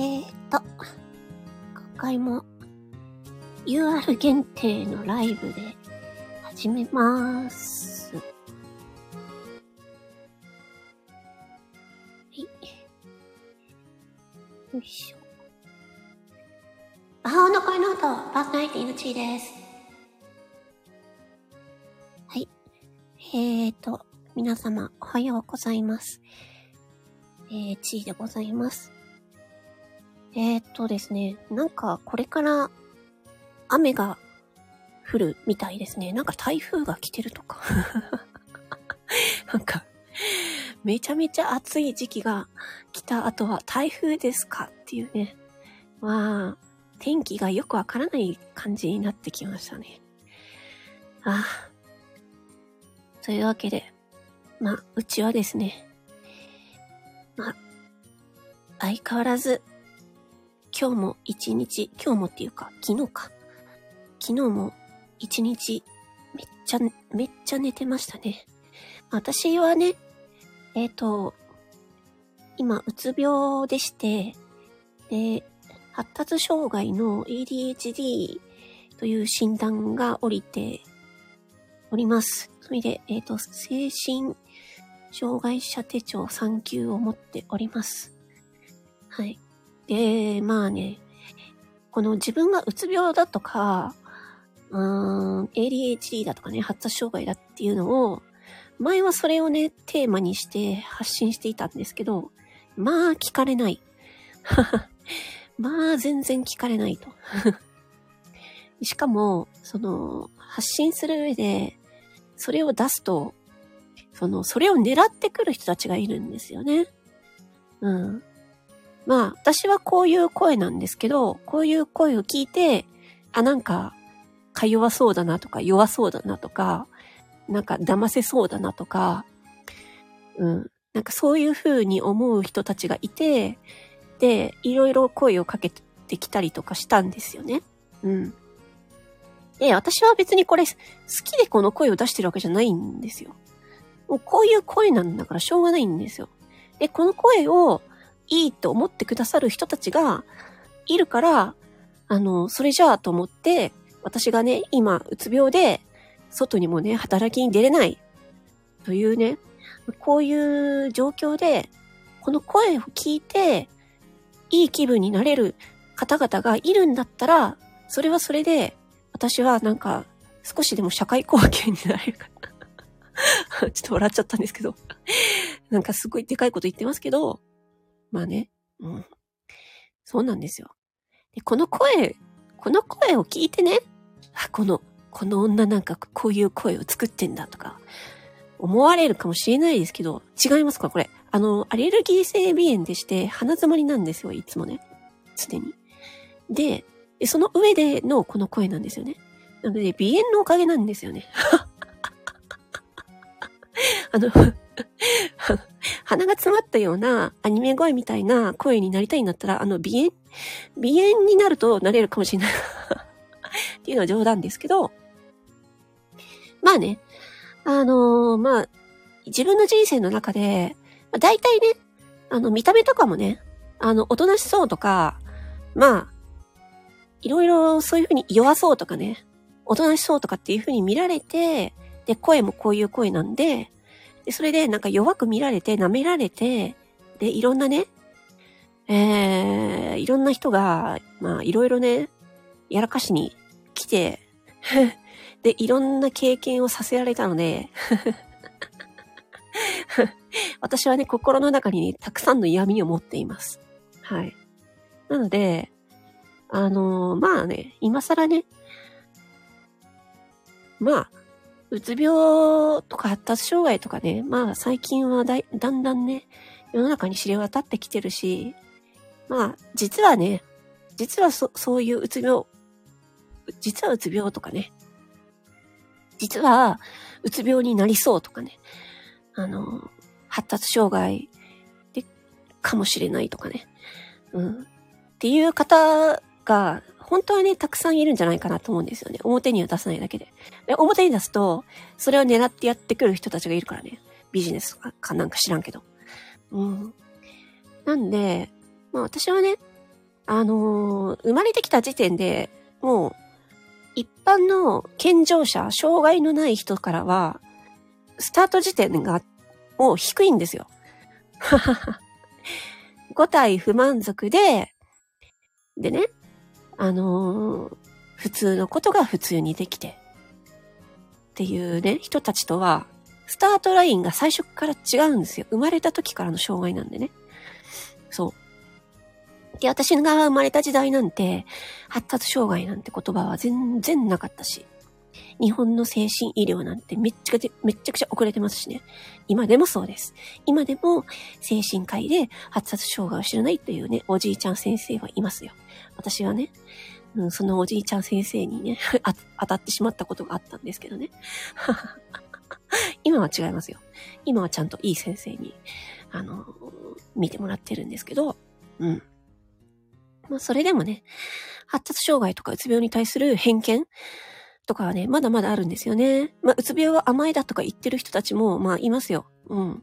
えーと、今回も UR 限定のライブで始めまーす。はい。よいしょ。魔法の声の音、パーソナリティのチーです。はい。えーと、皆様、おはようございます。えー、チーでございます。えー、っとですね、なんかこれから雨が降るみたいですね。なんか台風が来てるとか。なんか、めちゃめちゃ暑い時期が来た後は台風ですかっていうね。まあ、天気がよくわからない感じになってきましたね。ああ。というわけで、まあ、うちはですね、まあ、相変わらず今日も一日、今日もっていうか、昨日か。昨日も一日、めっちゃ、めっちゃ寝てましたね。私はね、えっ、ー、と、今、うつ病でして、で、発達障害の ADHD という診断が降りております。それで、えっ、ー、と、精神障害者手帳3級を持っております。はい。で、まあね、この自分がうつ病だとか、うーん、ADHD だとかね、発達障害だっていうのを、前はそれをね、テーマにして発信していたんですけど、まあ聞かれない。まあ全然聞かれないと。しかも、その、発信する上で、それを出すと、その、それを狙ってくる人たちがいるんですよね。うん。まあ、私はこういう声なんですけど、こういう声を聞いて、あ、なんか、か弱そうだなとか、弱そうだなとか、なんか騙せそうだなとか、うん。なんかそういう風に思う人たちがいて、で、いろいろ声をかけてきたりとかしたんですよね。うん。で、私は別にこれ、好きでこの声を出してるわけじゃないんですよ。もうこういう声なんだからしょうがないんですよ。で、この声をいいと思ってくださる人たちがいるから、あの、それじゃあと思って、私がね、今、うつ病で、外にもね、働きに出れない。というね、こういう状況で、この声を聞いて、いい気分になれる方々がいるんだったら、それはそれで、私はなんか、少しでも社会貢献になれるかな。ちょっと笑っちゃったんですけど。なんかすごいでかいこと言ってますけど、まあね。うん。そうなんですよ。で、この声、この声を聞いてね、あ、この、この女なんかこういう声を作ってんだとか、思われるかもしれないですけど、違いますかこれ。あの、アレルギー性鼻炎でして鼻詰まりなんですよ、いつもね。常に。で、その上でのこの声なんですよね。なので、鼻炎のおかげなんですよね。あの 鼻が詰まったようなアニメ声みたいな声になりたいんだったら、あの、鼻炎、鼻炎になるとなれるかもしれない。っていうのは冗談ですけど、まあね、あのー、まあ、自分の人生の中で、まあ、大体ね、あの、見た目とかもね、あの、おとなしそうとか、まあ、いろいろそういうふうに弱そうとかね、おとなしそうとかっていうふうに見られて、で、声もこういう声なんで、で、それでなんか弱く見られて、舐められて、で、いろんなね、えー、いろんな人が、まあ、いろいろね、やらかしに来て、で、いろんな経験をさせられたので、私はね、心の中に、ね、たくさんの闇を持っています。はい。なので、あのー、まあね、今更ね、まあ、うつ病とか発達障害とかね、まあ最近はだだんだんね、世の中に知れ渡ってきてるし、まあ実はね、実はそそういううつ病、実はうつ病とかね、実はうつ病になりそうとかね、あの、発達障害でかもしれないとかね、うん。っていう方が本当はね、たくさんいるんじゃないかなと思うんですよね。表には出さないだけで。で表に出すと、それを狙ってやってくる人たちがいるからね。ビジネスかかなんか知らんけど。うん。なんで、まあ私はね、あのー、生まれてきた時点で、もう、一般の健常者、障害のない人からは、スタート時点がもう低いんですよ。5体不満足で、でね、あのー、普通のことが普通にできて、っていうね、人たちとは、スタートラインが最初から違うんですよ。生まれた時からの障害なんでね。そう。で、私が生まれた時代なんて、発達障害なんて言葉は全然なかったし、日本の精神医療なんてめっちゃめっちゃくちゃ遅れてますしね。今でもそうです。今でも精神科医で発達障害を知らないというね、おじいちゃん先生はいますよ。私はね、うん、そのおじいちゃん先生にね 当たってしまったことがあったんですけどね。今は違いますよ。今はちゃんといい先生に、あの、見てもらってるんですけど、うん。まあ、それでもね、発達障害とかうつ病に対する偏見とかはね、まだまだあるんですよね。まあ、うつ病は甘いだとか言ってる人たちも、まあ、いますよ。うん。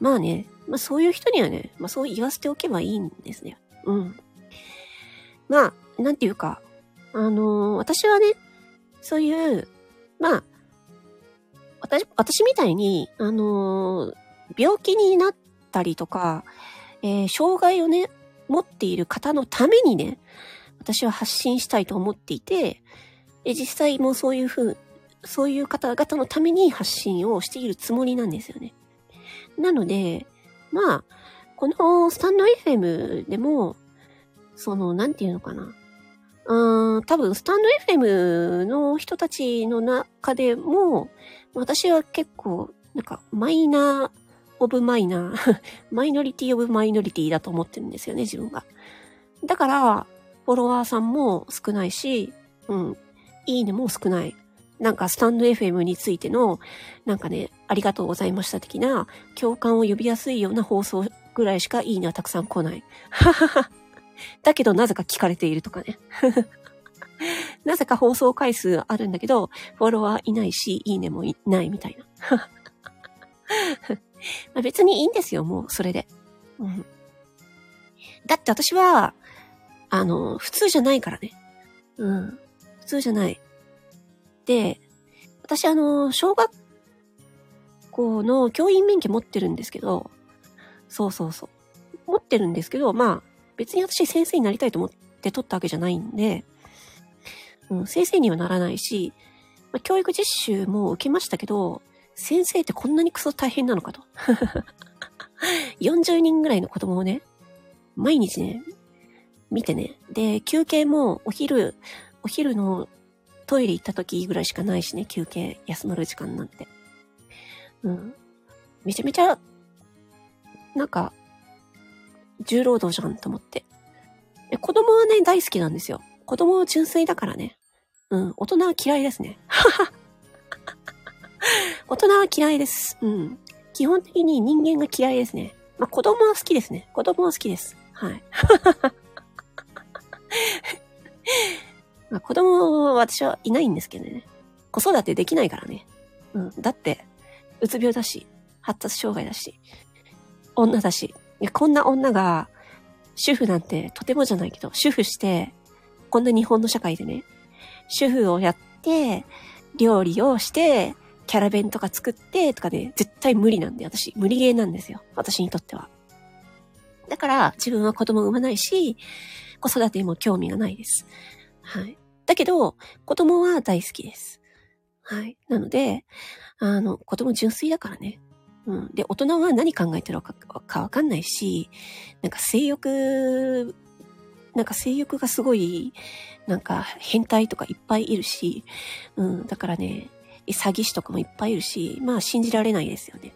まあね、まあ、そういう人にはね、まあ、そう言わせておけばいいんですね。うん。まあ、なんていうか、あのー、私はね、そういう、まあ、私、私みたいに、あのー、病気になったりとか、えー、障害をね、持っている方のためにね、私は発信したいと思っていて、で実際もうそういうふう、そういう方々のために発信をしているつもりなんですよね。なので、まあ、このスタンド FM でも、その、なんていうのかな。うん、多分、スタンド FM の人たちの中でも、私は結構、なんか、 minor、of minor、minority of minority だと思ってるんですよね、自分が。だから、フォロワーさんも少ないし、うん、いいねも少ない。なんか、スタンド FM についての、なんかね、ありがとうございました的な、共感を呼びやすいような放送ぐらいしかいいねはたくさん来ない。はははだけど、なぜか聞かれているとかね。なぜか放送回数あるんだけど、フォロワーいないし、いいねもいないみたいな。まあ別にいいんですよ、もう、それで。うん。だって私は、あの、普通じゃないからね。うん。普通じゃない。で、私あの、小学校の教員免許持ってるんですけど、そうそうそう。持ってるんですけど、まあ、別に私先生になりたいと思って取ったわけじゃないんで、うん、先生にはならないし、まあ、教育実習も受けましたけど、先生ってこんなにクソ大変なのかと。40人ぐらいの子供をね、毎日ね、見てね。で、休憩もお昼、お昼のトイレ行った時ぐらいしかないしね、休憩、休まる時間なんて。うん。めちゃめちゃ、なんか、重労働じゃんと思って。子供はね、大好きなんですよ。子供は純粋だからね。うん、大人は嫌いですね。大人は嫌いです。うん。基本的に人間が嫌いですね。まあ、子供は好きですね。子供は好きです。はい。まあ、子供は私はいないんですけどね。子育てできないからね。うん。だって、うつ病だし、発達障害だし、女だし、こんな女が、主婦なんてとてもじゃないけど、主婦して、こんな日本の社会でね、主婦をやって、料理をして、キャラ弁とか作ってとかね、絶対無理なんで、私、無理ゲーなんですよ。私にとっては。だから、自分は子供産まないし、子育ても興味がないです。はい。だけど、子供は大好きです。はい。なので、あの、子供純粋だからね。うん。で、大人は何考えてるかかわかんないし、なんか性欲、なんか性欲がすごい、なんか変態とかいっぱいいるし、うん。だからね、詐欺師とかもいっぱいいるし、まあ信じられないですよね。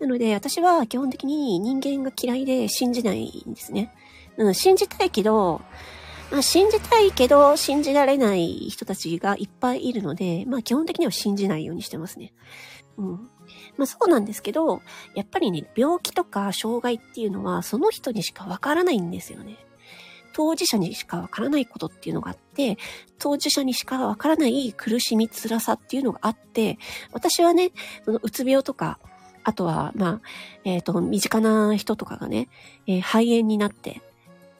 なので、私は基本的に人間が嫌いで信じないんですね。うん、信じたいけど、まあ、信じたいけど信じられない人たちがいっぱいいるので、まあ基本的には信じないようにしてますね。うん。まあそうなんですけど、やっぱりね、病気とか障害っていうのはその人にしかわからないんですよね。当事者にしかわからないことっていうのがあって、当事者にしかわからない苦しみ、辛さっていうのがあって、私はね、そのうつ病とか、あとは、まあ、えっ、ー、と、身近な人とかがね、えー、肺炎になって、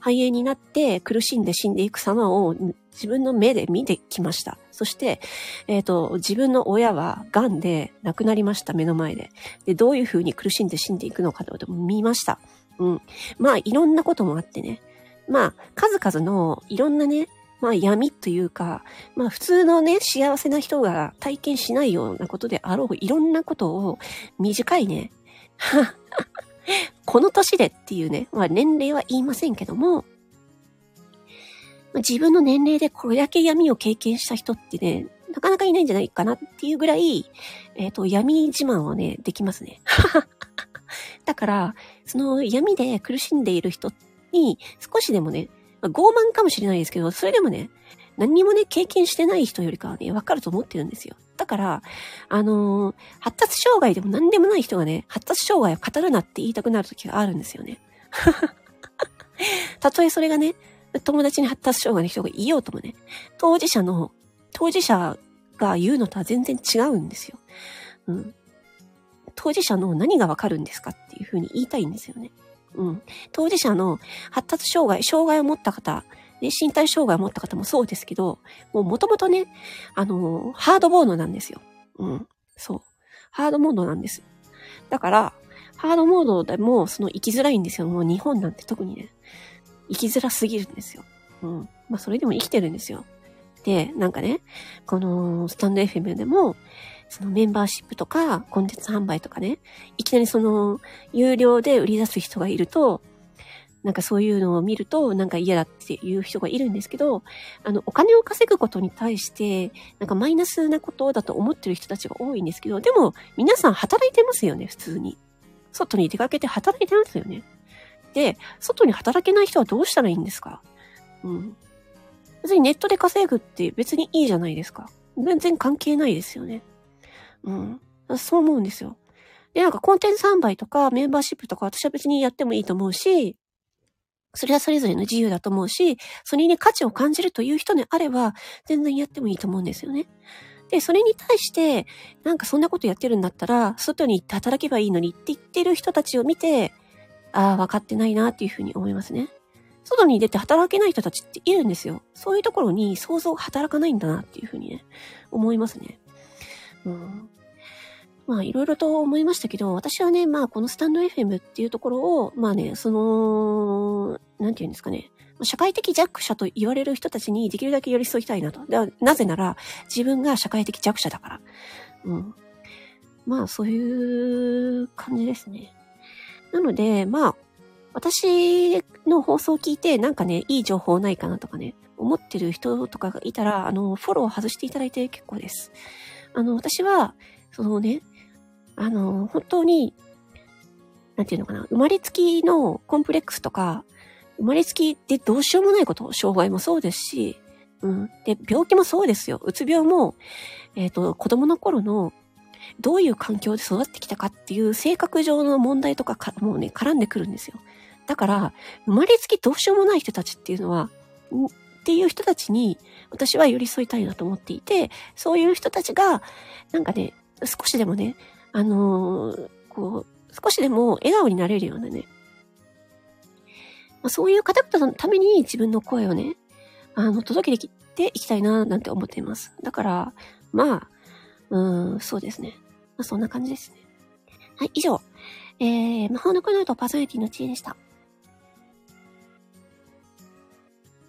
肺炎になって苦しんで死んでいく様を自分の目で見てきました。そして、えっ、ー、と、自分の親は癌で亡くなりました、目の前で。で、どういう風に苦しんで死んでいくのかと見ました。うん。まあ、いろんなこともあってね。まあ、数々のいろんなね、まあ闇というか、まあ普通のね、幸せな人が体験しないようなことであろう、いろんなことを短いね、この年でっていうね、まあ年齢は言いませんけども、自分の年齢でこれだけ闇を経験した人ってね、なかなかいないんじゃないかなっていうぐらい、えっ、ー、と、闇自慢はね、できますね。だから、その闇で苦しんでいる人に少しでもね、まあ、傲慢かもしれないですけど、それでもね、何にもね、経験してない人よりかはね、わかると思ってるんですよ。だから、あのー、発達障害でも何でもない人がね、発達障害を語るなって言いたくなる時があるんですよね。たとえそれがね、友達に発達障害の人がいようともね、当事者の、当事者が言うのとは全然違うんですよ。うん。当事者の何がわかるんですかっていうふうに言いたいんですよね。うん。当事者の発達障害、障害を持った方、ね、身体障害を持った方もそうですけど、もう元々ね、あのー、ハードモードなんですよ。うん。そう。ハードモードなんです。だから、ハードモードでも、その生きづらいんですよ。もう日本なんて特にね、生きづらすぎるんですよ。うん。まあ、それでも生きてるんですよ。で、なんかね、このスタンド FM でも、そのメンバーシップとか、コンテンツ販売とかね、いきなりその、有料で売り出す人がいると、なんかそういうのを見ると、なんか嫌だっていう人がいるんですけど、あの、お金を稼ぐことに対して、なんかマイナスなことだと思ってる人たちが多いんですけど、でも、皆さん働いてますよね、普通に。外に出かけて働いてますよね。で、外に働けない人はどうしたらいいんですか？うん。別にネットで稼ぐって別にいいじゃないですか。全然関係ないですよね。うん。そう思うんですよ。で、なんかコンテンツ販売とかメンバーシップとか私は別にやってもいいと思うし、それはそれぞれの自由だと思うし、それに価値を感じるという人であれば、全然やってもいいと思うんですよね。で、それに対して、なんかそんなことやってるんだったら、外に行って働けばいいのにって言ってる人たちを見て、ああ、分かってないなっていうふうに思いますね。外に出て働けない人たちっているんですよ。そういうところに想像働かないんだなっていうふうにね、思いますね。うん。まあ、いろいろと思いましたけど、私はね、まあ、このスタンド FM っていうところを、まあね、その、なんて言うんですかね。社会的弱者と言われる人たちにできるだけ寄り添いたいなと。なぜなら、自分が社会的弱者だから。うん。まあ、そういう感じですね。なので、まあ、私の放送を聞いて、なんかね、いい情報ないかなとかね、思ってる人とかがいたら、あの、フォローを外していただいて結構です。あの、私は、そのね、あの、本当に、なんていうのかな、生まれつきのコンプレックスとか、生まれつきでどうしようもないこと、障害もそうですし、うん。で、病気もそうですよ。うつ病も、えっ、ー、と、子供の頃の、どういう環境で育ってきたかっていう性格上の問題とかか、もうね、絡んでくるんですよ。だから、生まれつきどうしようもない人たちっていうのは、っていう人たちに、私は寄り添いたいなと思っていて、そういう人たちが、なんかね、少しでもね、あのー、こう、少しでも笑顔になれるようなね、まあ、そういう方々のために自分の声をね、あの、届けていきたいな、なんて思っています。だから、まあ、うん、そうですね。まあ、そんな感じですね。はい、以上。えー、魔法のクノートパーソナリティの知恵でした。